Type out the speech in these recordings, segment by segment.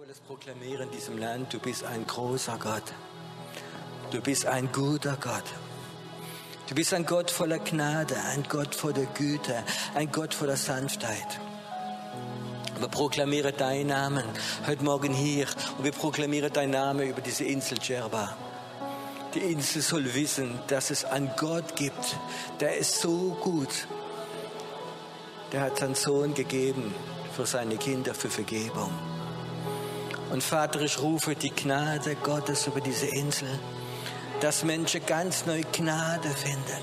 wollen es proklamieren in diesem Land, du bist ein großer Gott. Du bist ein guter Gott. Du bist ein Gott voller Gnade, ein Gott voller Güte, ein Gott voller Sanftheit. Wir proklamieren deinen Namen heute Morgen hier und wir proklamieren deinen Namen über diese Insel Djerba. Die Insel soll wissen, dass es einen Gott gibt, der ist so gut. Der hat seinen Sohn gegeben für seine Kinder, für Vergebung. Und Vater, ich rufe die Gnade Gottes über diese Insel, dass Menschen ganz neue Gnade finden.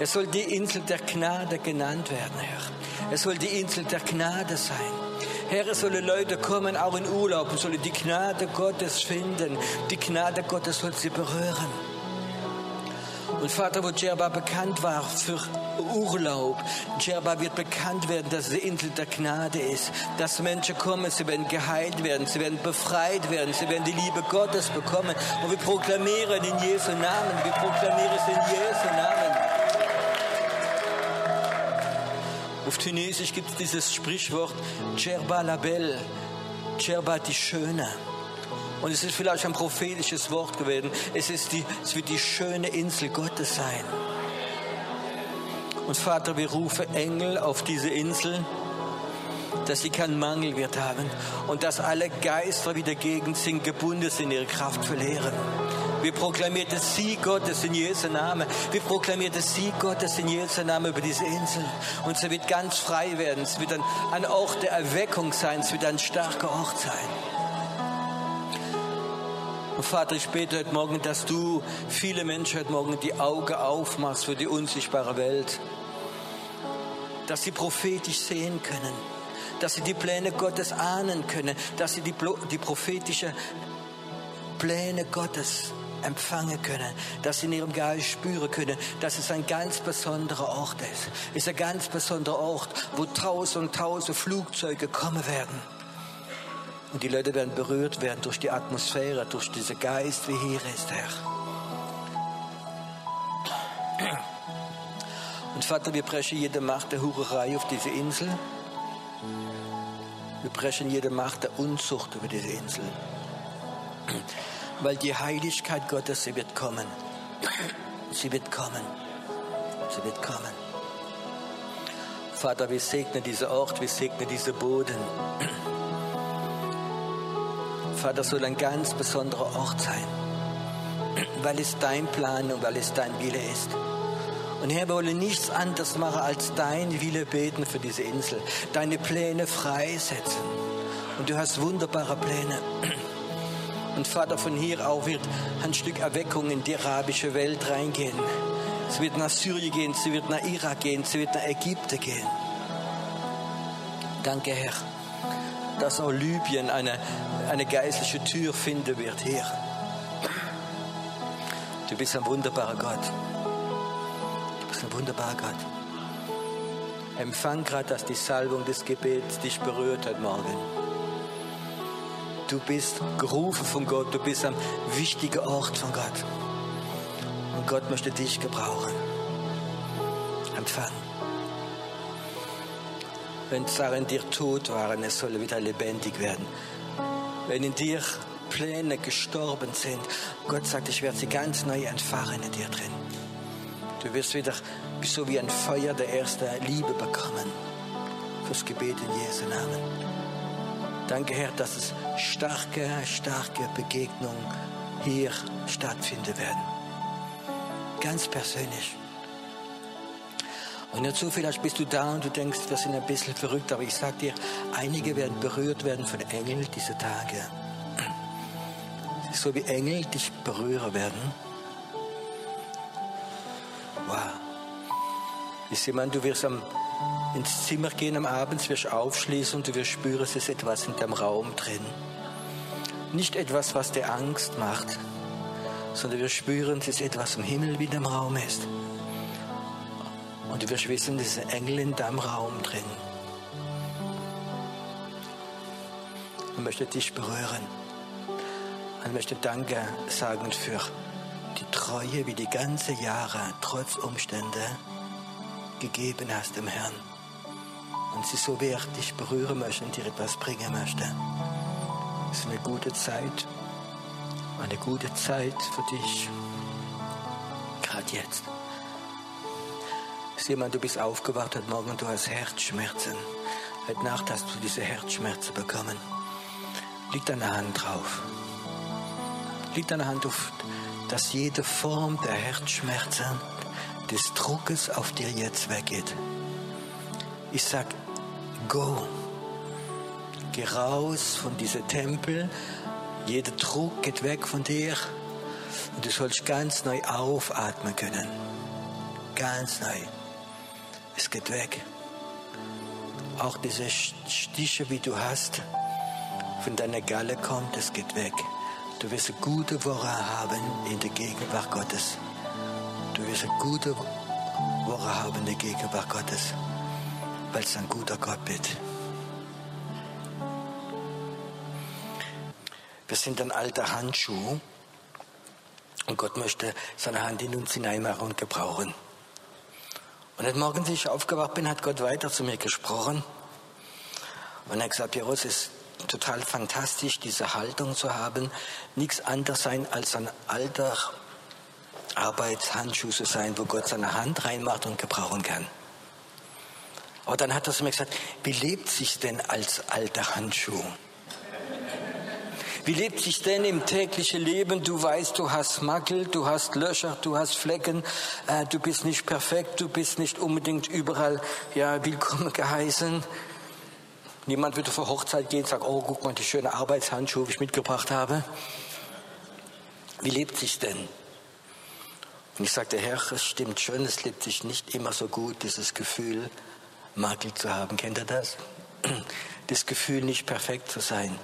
Es soll die Insel der Gnade genannt werden, Herr. Es soll die Insel der Gnade sein. Herr, es sollen Leute kommen, auch in Urlaub, und sollen die Gnade Gottes finden. Die Gnade Gottes soll sie berühren. Und Vater, wo Djerba bekannt war für Urlaub, Djerba wird bekannt werden, dass die Insel der Gnade ist, dass Menschen kommen, sie werden geheilt werden, sie werden befreit werden, sie werden die Liebe Gottes bekommen. Und wir proklamieren in Jesu Namen, wir proklamieren es in Jesu Namen. Auf Tunesisch gibt es dieses Sprichwort Djerba la belle, Djerba die Schöne. Und es ist vielleicht ein prophetisches Wort gewesen. Es, ist die, es wird die schöne Insel Gottes sein. Und Vater, wir rufen Engel auf diese Insel, dass sie keinen Mangel wird haben und dass alle Geister, die dagegen sind, gebunden sind, ihre Kraft verlieren. Wir proklamieren das Sieg Gottes in Jesu Namen. Wir proklamieren das Sieg Gottes in Jesu Namen über diese Insel. Und sie wird ganz frei werden. Es wird ein, ein Ort der Erweckung sein. Es wird ein starker Ort sein. Und Vater, ich bete heute Morgen, dass du viele Menschen heute Morgen die Augen aufmachst für die unsichtbare Welt. Dass sie prophetisch sehen können. Dass sie die Pläne Gottes ahnen können. Dass sie die, die prophetische Pläne Gottes empfangen können, dass sie in ihrem Geist spüren können, dass es ein ganz besonderer Ort ist. Es ist ein ganz besonderer Ort, wo tausend und tausend Flugzeuge kommen werden. Und die Leute werden berührt werden durch die Atmosphäre, durch diesen Geist, wie hier ist, Herr. Und Vater, wir brechen jede Macht der Hurerei auf diese Insel. Wir brechen jede Macht der Unzucht über diese Insel weil die Heiligkeit Gottes, sie wird kommen. Sie wird kommen. Sie wird kommen. Vater, wir segnen diesen Ort, wir segnen diesen Boden. Vater, soll ein ganz besonderer Ort sein, weil es dein Plan und weil es dein Wille ist. Und Herr, wir wollen nichts anderes machen, als dein Wille beten für diese Insel, deine Pläne freisetzen. Und du hast wunderbare Pläne. Und Vater, von hier auch wird ein Stück Erweckung in die arabische Welt reingehen. Es wird nach Syrien gehen, sie wird nach Irak gehen, sie wird nach Ägypten gehen. Danke, Herr, dass auch Libyen eine, eine geistliche Tür finden wird, Herr. Du bist ein wunderbarer Gott. Du bist ein wunderbarer Gott. Empfang gerade, dass die Salbung des Gebets dich berührt hat morgen. Du bist gerufen von Gott, du bist am wichtigen Ort von Gott. Und Gott möchte dich gebrauchen. Empfang. Wenn in dir tot waren, es soll wieder lebendig werden. Wenn in dir Pläne gestorben sind, Gott sagt, ich werde sie ganz neu entfachen in dir drin. Du wirst wieder so wie ein Feuer der ersten Liebe bekommen. Fürs Gebet in Jesu Namen. Danke, Herr, dass es starke, starke Begegnungen hier stattfinden werden. Ganz persönlich. Und dazu vielleicht bist du da und du denkst, wir sind ein bisschen verrückt, aber ich sag dir, einige werden berührt werden von Engeln diese Tage. So wie Engel dich berühren werden. Wow. Ist jemand, du wirst am ins Zimmer gehen am Abend, wirst aufschließen und du wirst spüren, es ist etwas in deinem Raum drin. Nicht etwas, was dir Angst macht, sondern wir spüren, es ist etwas im Himmel, wie in deinem Raum ist. Und du wirst wissen, es ist ein Engel in deinem Raum drin. Und möchte dich berühren. Und möchte Danke sagen für die Treue, wie die ganze Jahre, trotz Umstände, gegeben hast dem Herrn. Und sie so wert dich berühren möchte und dir etwas bringen möchte. eine gute Zeit. Eine gute Zeit für dich. Gerade jetzt. Sieh mal, du bist aufgewacht heute Morgen und du hast Herzschmerzen. Heute Nacht hast du diese Herzschmerzen bekommen. Liegt deine Hand drauf. Liegt deine Hand auf, dass jede Form der Herzschmerzen, des Druckes auf dir jetzt weggeht. Ich sag, go. Geh raus von diesem Tempel. Jeder Druck geht weg von dir. Und du sollst ganz neu aufatmen können. Ganz neu. Es geht weg. Auch diese Stiche, wie du hast, von deiner Galle kommt, es geht weg. Du wirst eine gute Woche haben in der Gegenwart Gottes. Du wirst eine gute Woche haben in der Gegenwart Gottes, weil es ein guter Gott wird. Wir sind ein alter Handschuh und Gott möchte seine Hand in uns hineinmachen und gebrauchen. Und heute Morgen, als ich aufgewacht bin, hat Gott weiter zu mir gesprochen. Und er hat gesagt, Piero, es ist total fantastisch, diese Haltung zu haben, nichts anderes sein als ein alter Arbeitshandschuh zu sein, wo Gott seine Hand reinmacht und gebrauchen kann. Aber dann hat er zu mir gesagt, wie lebt sich denn als alter Handschuh? Wie lebt sich denn im täglichen Leben? Du weißt, du hast Makel, du hast Löcher, du hast Flecken, äh, du bist nicht perfekt, du bist nicht unbedingt überall ja, willkommen geheißen. Niemand auf eine Hochzeit gehen und sagen, oh, guck mal, die schöne Arbeitshandschuhe, die ich mitgebracht habe. Wie lebt sich denn? Und ich sagte, Herr, es stimmt schon, es lebt sich nicht immer so gut, dieses Gefühl, Makel zu haben. Kennt ihr das? Das Gefühl, nicht perfekt zu sein.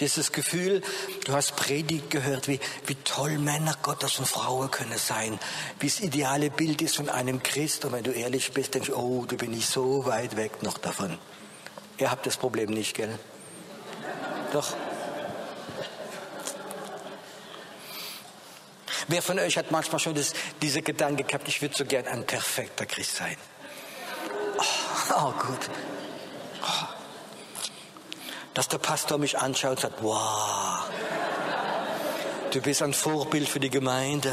Dieses Gefühl, du hast Predigt gehört, wie, wie toll Männer Gottes und Frauen können sein, wie das ideale Bild ist von einem Christ. Und wenn du ehrlich bist, denkst du, oh, du bin ich so weit weg noch davon. Ihr habt das Problem nicht, gell? Doch. Wer von euch hat manchmal schon das, diese Gedanke gehabt, ich würde so gern ein perfekter Christ sein? Oh, oh gut. Oh. Dass der Pastor mich anschaut und sagt, wow, du bist ein Vorbild für die Gemeinde.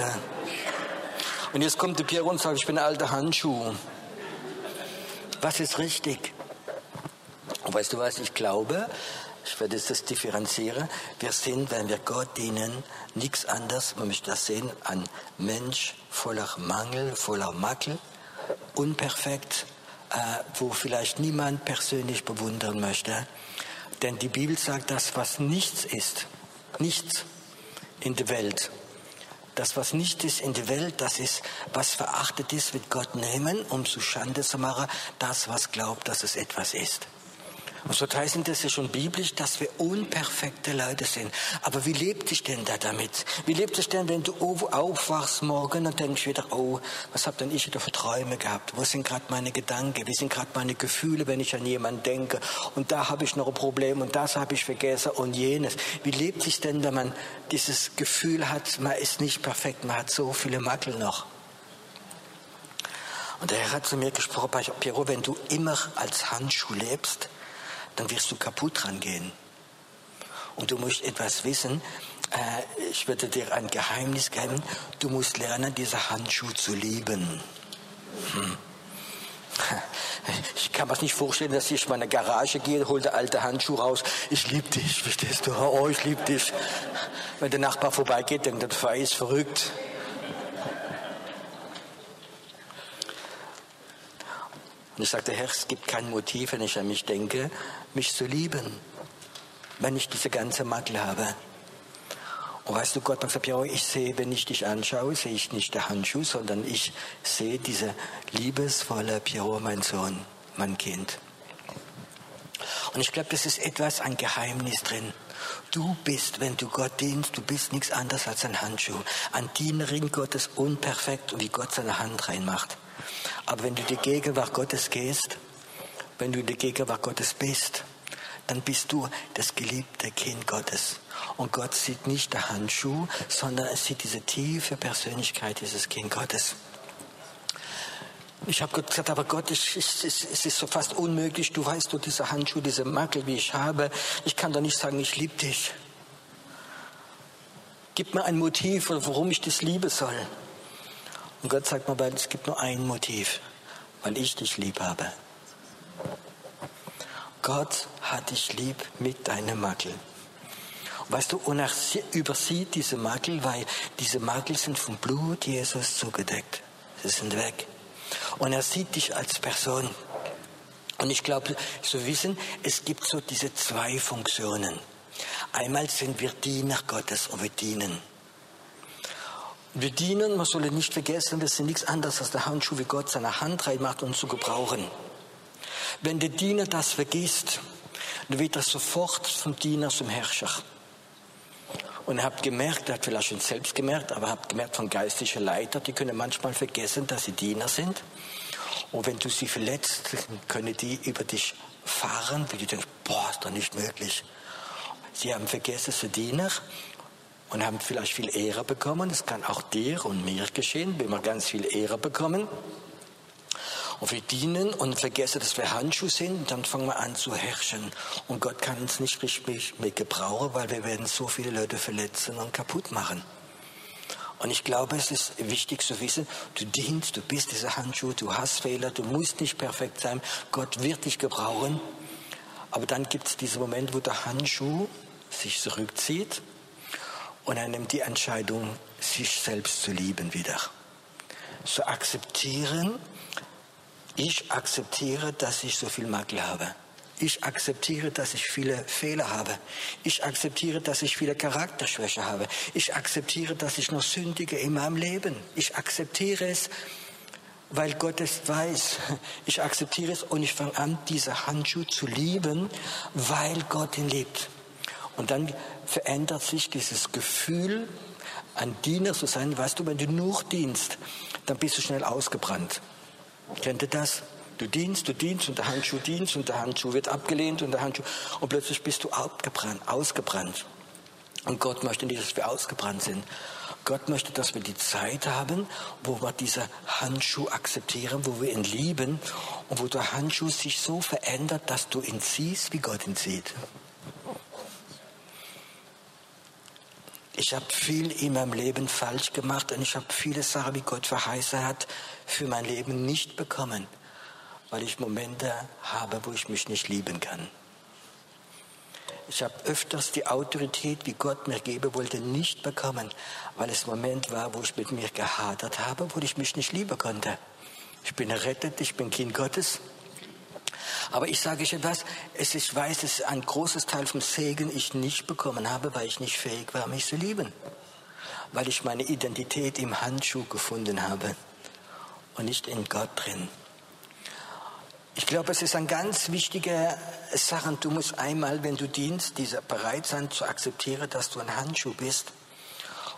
Und jetzt kommt der Pierre und sagt, ich bin ein alter Handschuh. Was ist richtig? Und weißt du was, ich glaube, ich werde das differenzieren, wir sind, wenn wir Gott dienen, nichts anderes, man möchte das sehen, ein Mensch voller Mangel, voller Makel, unperfekt, äh, wo vielleicht niemand persönlich bewundern möchte. Denn die Bibel sagt, das, was nichts ist, nichts in der Welt, das, was nicht ist in der Welt, das ist, was verachtet ist, wird Gott nehmen, um zu Schande zu machen, das, was glaubt, dass es etwas ist. Und so heißt es ja schon biblisch, dass wir unperfekte Leute sind. Aber wie lebt sich denn da damit? Wie lebt sich denn, wenn du aufwachst morgen und denkst wieder, oh, was hab denn ich wieder für Träume gehabt? Wo sind gerade meine Gedanken? Wie sind gerade meine Gefühle, wenn ich an jemanden denke? Und da habe ich noch ein Problem und das habe ich vergessen und jenes. Wie lebt sich denn, wenn man dieses Gefühl hat, man ist nicht perfekt, man hat so viele Makel noch? Und der Herr hat zu mir gesprochen, Piero, wenn du immer als Handschuh lebst, dann wirst du kaputt dran gehen. Und du musst etwas wissen. Äh, ich würde dir ein Geheimnis geben. Du musst lernen, diese Handschuhe zu lieben. Hm. Ich kann mir nicht vorstellen, dass ich in meine Garage gehe, hole der alte Handschuh raus. Ich liebe dich, verstehst du? Oh, ich liebe dich. Wenn der Nachbar vorbeigeht, denkt er, ist verrückt. Und ich sagte, Herr, es gibt kein Motiv, wenn ich an mich denke, mich zu lieben, wenn ich diese ganze Makel habe. Und weißt du, Gott hat gesagt, ja, ich sehe, wenn ich dich anschaue, sehe ich nicht der Handschuh, sondern ich sehe diese liebesvolle Piero, mein Sohn, mein Kind. Und ich glaube, das ist etwas, ein Geheimnis drin. Du bist, wenn du Gott dienst, du bist nichts anderes als ein Handschuh. Ein Dienerin Gottes unperfekt, wie Gott seine Hand reinmacht. Aber wenn du in die Gegenwart Gottes gehst, wenn du in der Gegenwart Gottes bist, dann bist du das geliebte Kind Gottes. Und Gott sieht nicht der Handschuh, sondern er sieht diese tiefe Persönlichkeit dieses Kind Gottes. Ich habe Gott gesagt, aber Gott, ich, ich, es ist so fast unmöglich. Du weißt, du diese Handschuhe, diese Makel, wie ich habe. Ich kann doch nicht sagen, ich liebe dich. gib mir ein Motiv, warum ich das lieben soll. Und Gott sagt mir, weil es gibt nur ein Motiv, weil ich dich lieb habe. Gott hat dich lieb mit deinem Makel. Weißt du, und er übersieht diese Makel, weil diese Makel sind vom Blut Jesus zugedeckt. Sie sind weg. Und er sieht dich als Person. Und ich glaube, so wissen, es gibt so diese zwei Funktionen. Einmal sind wir Diener Gottes und wir dienen. Wir dienen, man soll nicht vergessen, das sind nichts anderes als der Handschuh, wie Gott seine Hand reinmacht, um zu gebrauchen. Wenn der Diener das vergisst, dann wird er sofort vom Diener zum Herrscher. Und ihr habt gemerkt, er hat vielleicht schon selbst gemerkt, aber habt gemerkt von geistlichen Leitern, die können manchmal vergessen, dass sie Diener sind. Und wenn du sie verletzt, können die über dich fahren, weil die denken, boah, ist doch nicht möglich. Sie haben vergessen, sie Diener und haben vielleicht viel Ehre bekommen. Das kann auch dir und mir geschehen, wenn wir ganz viel Ehre bekommen. Und wir dienen und vergessen, dass wir Handschuhe sind, und dann fangen wir an zu herrschen. Und Gott kann uns nicht richtig mehr gebrauchen, weil wir werden so viele Leute verletzen und kaputt machen. Und ich glaube, es ist wichtig zu wissen, du dienst, du bist dieser Handschuh, du hast Fehler, du musst nicht perfekt sein. Gott wird dich gebrauchen. Aber dann gibt es diesen Moment, wo der Handschuh sich zurückzieht und er nimmt die Entscheidung, sich selbst zu lieben wieder. Zu akzeptieren, ich akzeptiere, dass ich so viel Makel habe. Ich akzeptiere, dass ich viele Fehler habe. Ich akzeptiere, dass ich viele Charakterschwäche habe. Ich akzeptiere, dass ich noch sündige in meinem Leben. Ich akzeptiere es, weil Gott es weiß. Ich akzeptiere es und ich fange an, diese Handschuhe zu lieben, weil Gott ihn liebt. Und dann verändert sich dieses Gefühl, ein Diener zu sein. Weißt du, wenn du nur dienst, dann bist du schnell ausgebrannt. Kennt ihr das? Du dienst, du dienst und der Handschuh dienst und der Handschuh wird abgelehnt und der Handschuh und plötzlich bist du abgebrannt, ausgebrannt. Und Gott möchte nicht, dass wir ausgebrannt sind. Gott möchte, dass wir die Zeit haben, wo wir diese Handschuh akzeptieren, wo wir ihn lieben und wo der Handschuh sich so verändert, dass du ihn siehst, wie Gott ihn sieht. Ich habe viel in meinem Leben falsch gemacht und ich habe viele Sachen, wie Gott verheißen hat, für mein Leben nicht bekommen, weil ich Momente habe, wo ich mich nicht lieben kann. Ich habe öfters die Autorität, wie Gott mir geben wollte, nicht bekommen, weil es Moment war, wo ich mit mir gehadert habe, wo ich mich nicht lieben konnte. Ich bin errettet, ich bin Kind Gottes. Aber ich sage euch etwas, es ist, ich weiß, dass ein großes Teil vom Segen ich nicht bekommen habe, weil ich nicht fähig war, mich zu lieben. Weil ich meine Identität im Handschuh gefunden habe und nicht in Gott drin. Ich glaube, es ist eine ganz wichtige Sache. Du musst einmal, wenn du dienst, diese bereit sein zu akzeptieren, dass du ein Handschuh bist.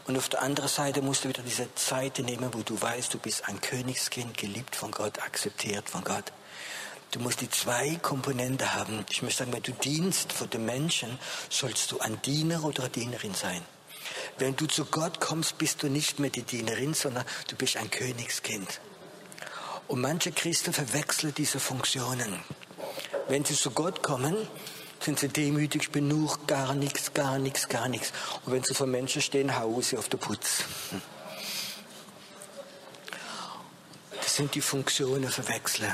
Und auf der anderen Seite musst du wieder diese Zeit nehmen, wo du weißt, du bist ein Königskind, geliebt von Gott, akzeptiert von Gott. Du musst die zwei Komponenten haben. Ich möchte sagen, wenn du dienst vor den Menschen, sollst du ein Diener oder eine Dienerin sein. Wenn du zu Gott kommst, bist du nicht mehr die Dienerin, sondern du bist ein Königskind. Und manche Christen verwechseln diese Funktionen. Wenn sie zu Gott kommen, sind sie demütig, ich bin nur gar nichts, gar nichts, gar nichts. Und wenn sie vor Menschen stehen, hauen sie auf den Putz. Das sind die Funktionen verwechseln.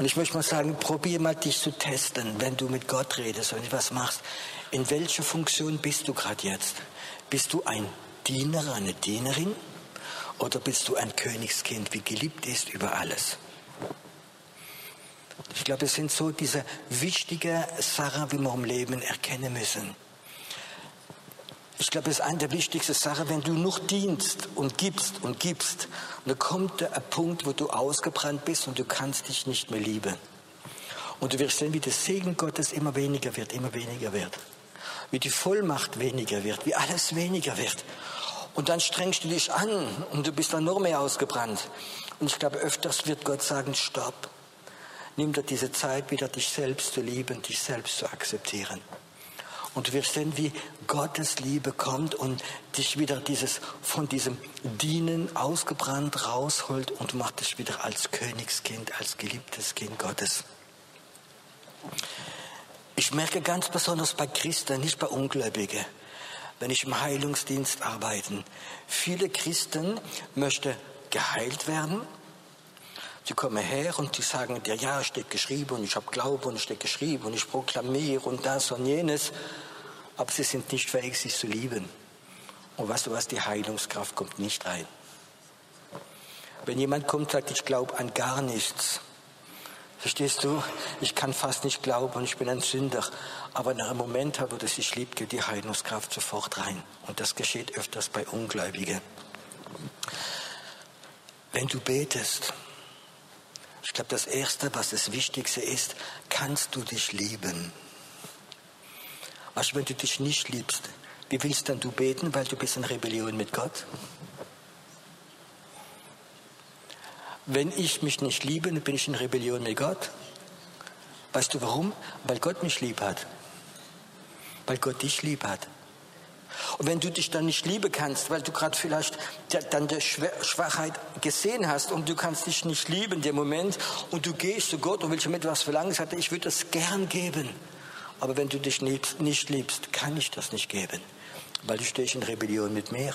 Und ich möchte mal sagen, probier mal dich zu testen, wenn du mit Gott redest und was machst. In welcher Funktion bist du gerade jetzt? Bist du ein Diener, eine Dienerin? Oder bist du ein Königskind, wie geliebt ist über alles? Ich glaube, es sind so diese wichtigen Sachen, wie wir im Leben erkennen müssen. Ich glaube, es ist eine der wichtigsten Sachen, wenn du noch dienst und gibst und gibst, dann kommt der Punkt, wo du ausgebrannt bist und du kannst dich nicht mehr lieben. Und du wirst sehen, wie der Segen Gottes immer weniger wird, immer weniger wird. Wie die Vollmacht weniger wird, wie alles weniger wird. Und dann strengst du dich an und du bist dann noch mehr ausgebrannt. Und ich glaube, öfters wird Gott sagen, stopp. Nimm dir diese Zeit wieder, dich selbst zu lieben, dich selbst zu akzeptieren. Und wirst sehen, wie Gottes Liebe kommt und dich wieder dieses, von diesem Dienen ausgebrannt rausholt und macht dich wieder als Königskind, als geliebtes Kind Gottes. Ich merke ganz besonders bei Christen, nicht bei Ungläubigen, wenn ich im Heilungsdienst arbeite. Viele Christen möchten geheilt werden. Sie kommen her und die sagen dir, ja, steht geschrieben und ich habe Glauben und steht geschrieben und ich proklamiere und das und jenes. Aber sie sind nicht fähig, sich zu lieben. Und weißt du was, die Heilungskraft kommt nicht rein. Wenn jemand kommt und sagt, ich glaube an gar nichts, verstehst du, ich kann fast nicht glauben und ich bin ein Sünder, aber in einem Moment, wo das sich liebt, geht die Heilungskraft sofort rein. Und das geschieht öfters bei Ungläubigen. Wenn du betest, ich glaube, das Erste, was das Wichtigste ist, kannst du dich lieben. Also wenn du dich nicht liebst, wie willst dann du beten, weil du bist in Rebellion mit Gott? Wenn ich mich nicht liebe, bin ich in Rebellion mit Gott. Weißt du warum? Weil Gott mich lieb hat. Weil Gott dich lieb hat. Und wenn du dich dann nicht lieben kannst, weil du gerade vielleicht dann der Schwachheit gesehen hast und du kannst dich nicht lieben dem Moment und du gehst zu Gott und willst ihm etwas verlangen, sagt er, ich würde das gern geben. Aber wenn du dich nicht liebst, kann ich das nicht geben, weil du stehst in Rebellion mit mir.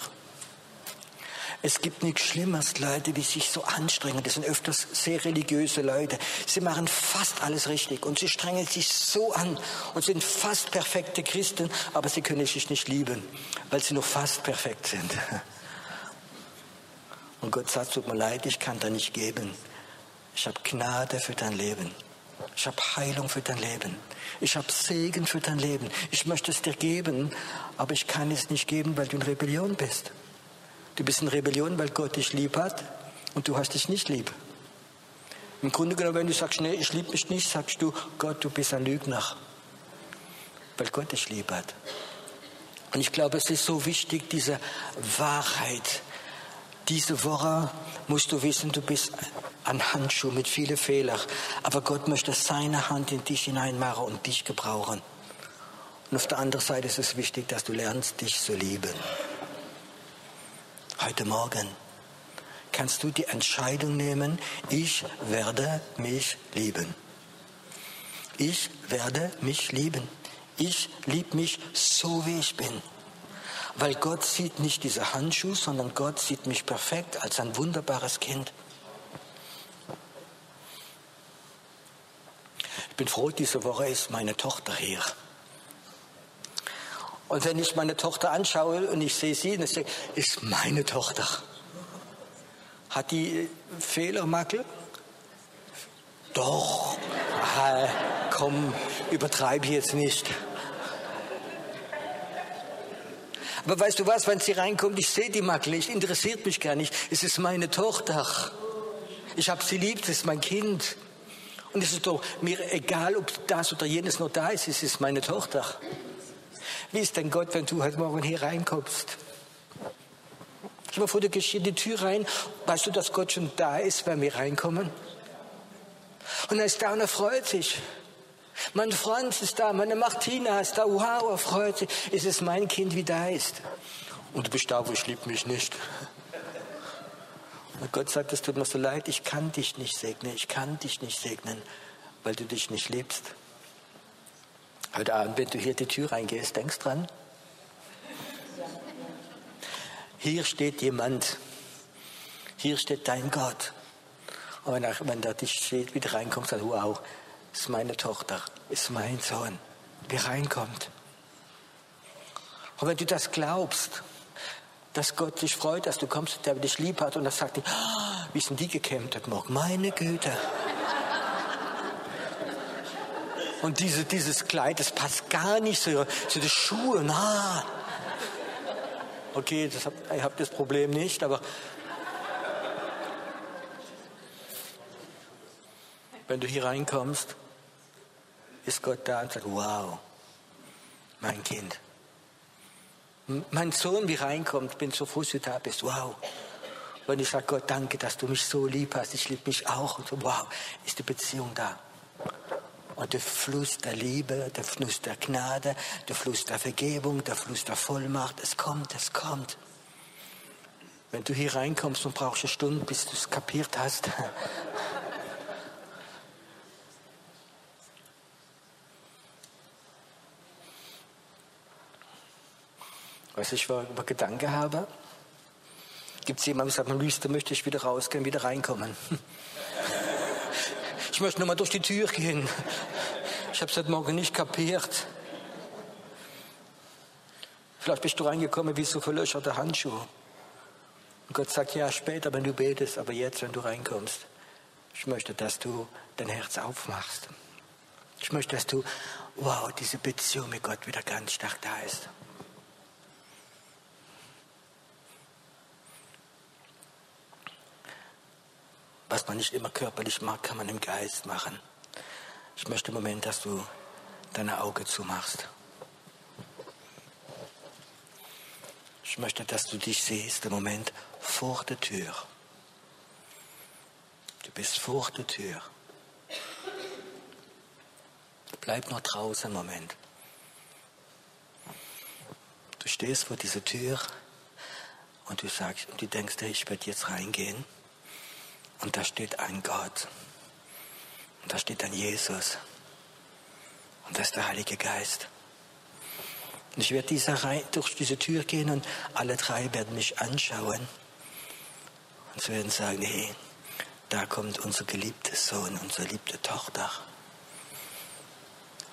Es gibt nichts Schlimmeres, Leute, die sich so anstrengen. Das sind öfters sehr religiöse Leute. Sie machen fast alles richtig und sie strengen sich so an und sind fast perfekte Christen, aber sie können sich nicht lieben, weil sie nur fast perfekt sind. Und Gott sagt, tut mir leid, ich kann da nicht geben. Ich habe Gnade für dein Leben. Ich habe Heilung für dein Leben. Ich habe Segen für dein Leben. Ich möchte es dir geben, aber ich kann es nicht geben, weil du in Rebellion bist. Du bist in Rebellion, weil Gott dich lieb hat und du hast dich nicht lieb. Im Grunde genommen, wenn du sagst, nee, ich liebe mich nicht, sagst du, Gott, du bist ein Lügner. Weil Gott dich lieb hat. Und ich glaube, es ist so wichtig, diese Wahrheit. Diese Woche musst du wissen, du bist ein Handschuh mit vielen Fehlern. Aber Gott möchte seine Hand in dich hineinmachen und dich gebrauchen. Und auf der anderen Seite ist es wichtig, dass du lernst, dich zu lieben heute Morgen kannst du die Entscheidung nehmen, ich werde mich lieben. Ich werde mich lieben. Ich liebe mich so, wie ich bin. Weil Gott sieht nicht diese Handschuhe, sondern Gott sieht mich perfekt als ein wunderbares Kind. Ich bin froh, diese Woche ist meine Tochter hier. Und wenn ich meine Tochter anschaue und ich sehe sie, dann sage ich, ist meine Tochter. Hat die Fehler, Makel? Doch. Ah, komm, übertreibe jetzt nicht. Aber weißt du was, wenn sie reinkommt, ich sehe die Makel, ich interessiert mich gar nicht. Es ist meine Tochter. Ich habe sie lieb, es ist mein Kind. Und es ist doch mir egal, ob das oder jenes noch da ist, es ist meine Tochter. Wie ist denn Gott, wenn du heute Morgen hier reinkommst? Ich mal vor, du gehst in die Tür rein. Weißt du, dass Gott schon da ist, wenn wir reinkommen? Und er ist da und er freut sich. Mein Franz ist da, meine Martina ist da. Wow, er freut sich. Es ist mein Kind, wie da ist. Und du bist da, wo ich liebe mich nicht. Und Gott sagt, es tut mir so leid, ich kann dich nicht segnen, ich kann dich nicht segnen, weil du dich nicht liebst. Heute Abend, wenn du hier die Tür reingehst, denkst dran. Hier steht jemand. Hier steht dein Gott. Und wenn er, wenn er dich steht, wieder reinkommt, sagt, wow, ist meine Tochter, ist mein Sohn, der reinkommt. Und wenn du das glaubst, dass Gott sich freut, dass du kommst, der dich lieb hat und das sagt, oh, wie sind die gekämmt heute Morgen? Meine Güte. Und diese, dieses Kleid, das passt gar nicht so, so die Schuhe, na. Okay, das hab, ich habe das Problem nicht, aber wenn du hier reinkommst, ist Gott da und sagt, wow, mein Kind. Mein Sohn, wie reinkommt, bin so froh, dass du da bist. Wow. Und ich sage Gott, danke, dass du mich so lieb hast. Ich liebe mich auch. Und so, wow, ist die Beziehung da. Und der Fluss der Liebe, der Fluss der Gnade, der Fluss der Vergebung, der Fluss der Vollmacht, es kommt, es kommt. Wenn du hier reinkommst und brauchst eine Stunde, bis du es kapiert hast. Was ich für einen Gedanke habe? Gibt es jemanden, der sagt, da möchte ich wieder rausgehen, wieder reinkommen. Ich möchte nur mal durch die Tür gehen. Ich habe es heute Morgen nicht kapiert. Vielleicht bist du reingekommen wie so verlöcherte Handschuhe. Und Gott sagt, ja, später, wenn du betest, aber jetzt, wenn du reinkommst. Ich möchte, dass du dein Herz aufmachst. Ich möchte, dass du, wow, diese Beziehung mit Gott wieder ganz stark da ist. Was man nicht immer körperlich macht, kann man im Geist machen. Ich möchte im Moment, dass du deine Augen zumachst. Ich möchte, dass du dich siehst im Moment vor der Tür. Du bist vor der Tür. Bleib noch draußen im Moment. Du stehst vor dieser Tür und du sagst und du denkst, ich werde jetzt reingehen. Und da steht ein Gott. Und da steht ein Jesus. Und das ist der Heilige Geist. Und ich werde diese durch diese Tür gehen und alle drei werden mich anschauen. Und sie werden sagen, hey, da kommt unser geliebter Sohn, unsere geliebte Tochter.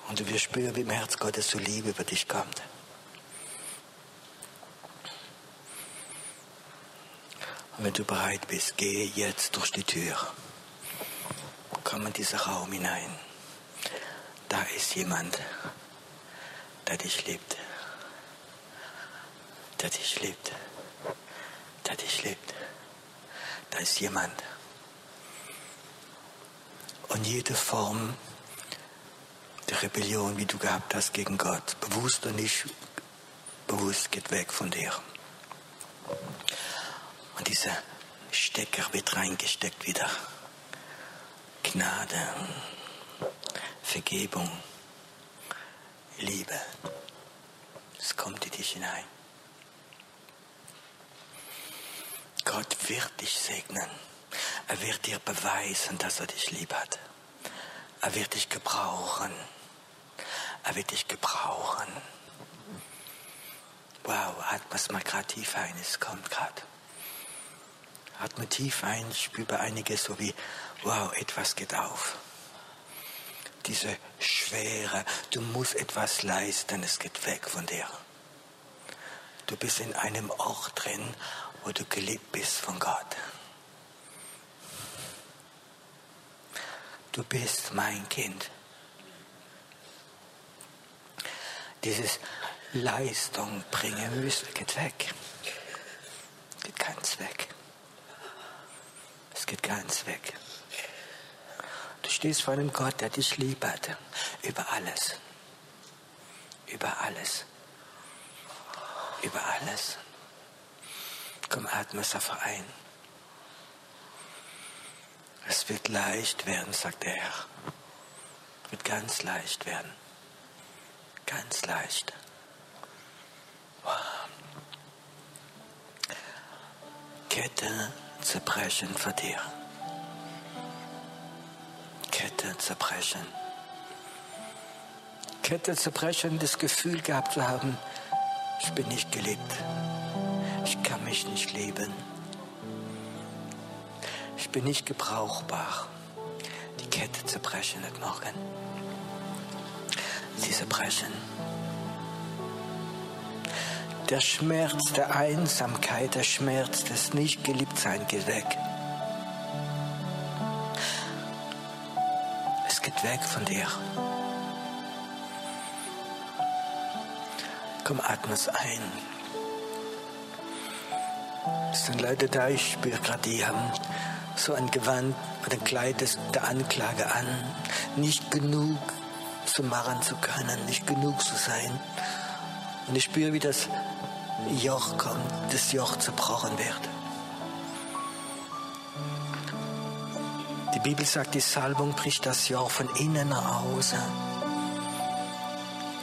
Und du wirst spüren, wie im Herz Gottes so Liebe über dich kommt. Wenn du bereit bist, gehe jetzt durch die Tür. Komm in diesen Raum hinein. Da ist jemand, der dich liebt. Der dich liebt. Der dich liebt. Da ist jemand. Und jede Form der Rebellion, wie du gehabt hast gegen Gott, bewusst oder nicht bewusst, geht weg von dir. Dieser Stecker wird reingesteckt wieder. Gnade, Vergebung, Liebe. Es kommt in dich hinein. Gott wird dich segnen. Er wird dir beweisen, dass er dich lieb hat. Er wird dich gebrauchen. Er wird dich gebrauchen. Wow, atme es mal gerade tief ein, es kommt gerade. Atme tief ein, spüre einiges so wie, wow, etwas geht auf. Diese Schwere, du musst etwas leisten, es geht weg von dir. Du bist in einem Ort drin, wo du geliebt bist von Gott. Du bist mein Kind. Dieses Leistung bringen müssen geht weg. Geht ganz weg. Geht ganz weg. Du stehst vor einem Gott, der dich lieb hat. Über alles. Über alles. Über alles. Komm, atme es einfach ein. Es wird leicht werden, sagt der Herr. Es wird ganz leicht werden. Ganz leicht. Wow. Kette zerbrechen dir. Kette zerbrechen. Kette zerbrechen, das Gefühl gehabt zu haben, ich bin nicht geliebt. Ich kann mich nicht lieben. Ich bin nicht gebrauchbar. Die Kette zerbrechen heute Morgen. Sie zerbrechen. Der Schmerz der Einsamkeit, der Schmerz des Nicht-Geliebtsein geht weg. Es geht weg von dir. Komm, atme es ein. Es sind Leute da, ich spüre gerade, die haben so ein Gewand oder ein Kleid der Anklage an. Nicht genug zu machen zu können, nicht genug zu sein. Und ich spüre, wie das Joch kommt, das Joch zerbrochen wird. Die Bibel sagt, die Salbung bricht das Joch von innen nach außen.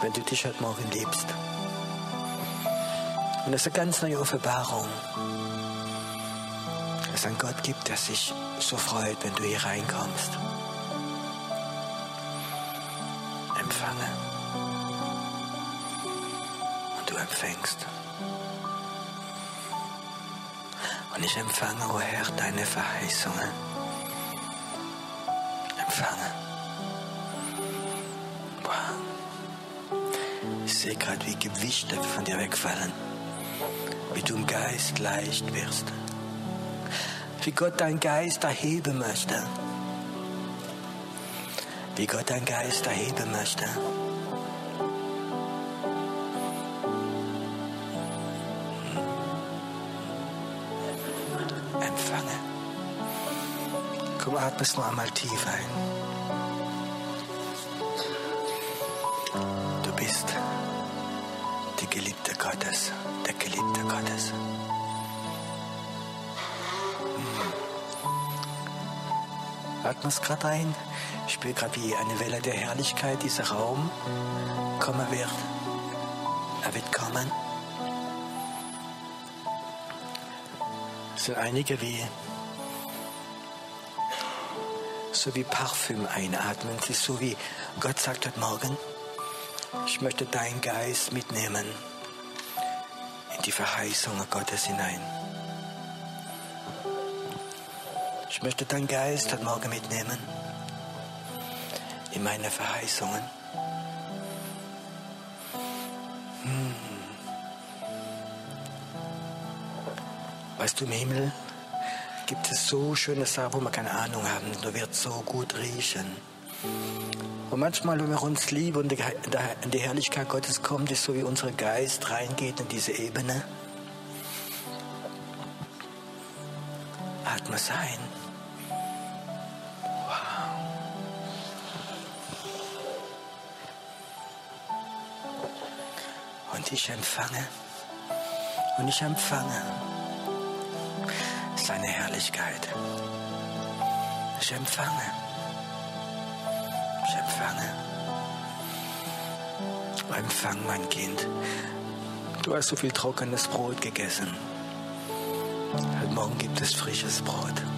Wenn du dich heute Morgen liebst. Und das ist eine ganz neue Offenbarung. Dass es einen Gott gibt, der sich so freut, wenn du hier reinkommst. Empfange. Und du empfängst. Und ich empfange, o oh Herr, deine Verheißungen. Empfange. Wow. Ich sehe gerade, wie Gewichte von dir wegfallen. Wie du im Geist leicht wirst. Wie Gott deinen Geist erheben möchte. Wie Gott deinen Geist erheben möchte. Es noch einmal tief ein. Du bist die Geliebte Gottes, der Geliebte Gottes. Hm. Atme es gerade ein. Ich spüre gerade, wie eine Welle der Herrlichkeit dieser Raum kommen wird. Er wird kommen. Es sind einige wie so wie Parfüm einatmen. Es ist so wie Gott sagt heute Morgen, ich möchte deinen Geist mitnehmen in die Verheißungen Gottes hinein. Ich möchte deinen Geist heute Morgen mitnehmen in meine Verheißungen. Hm. Weißt du, im Himmel gibt es so schöne Sachen, wo wir keine Ahnung haben. Da wird so gut riechen. Und manchmal, wenn wir uns lieben und die Herrlichkeit Gottes kommt, ist so wie unser Geist reingeht in diese Ebene. Atme es ein. Wow. Und ich empfange. Und ich empfange seine Herrlichkeit. Ich empfange. Ich empfange. Empfang, mein Kind. Du hast so viel trockenes Brot gegessen. Heute Morgen gibt es frisches Brot. Frisches Brot.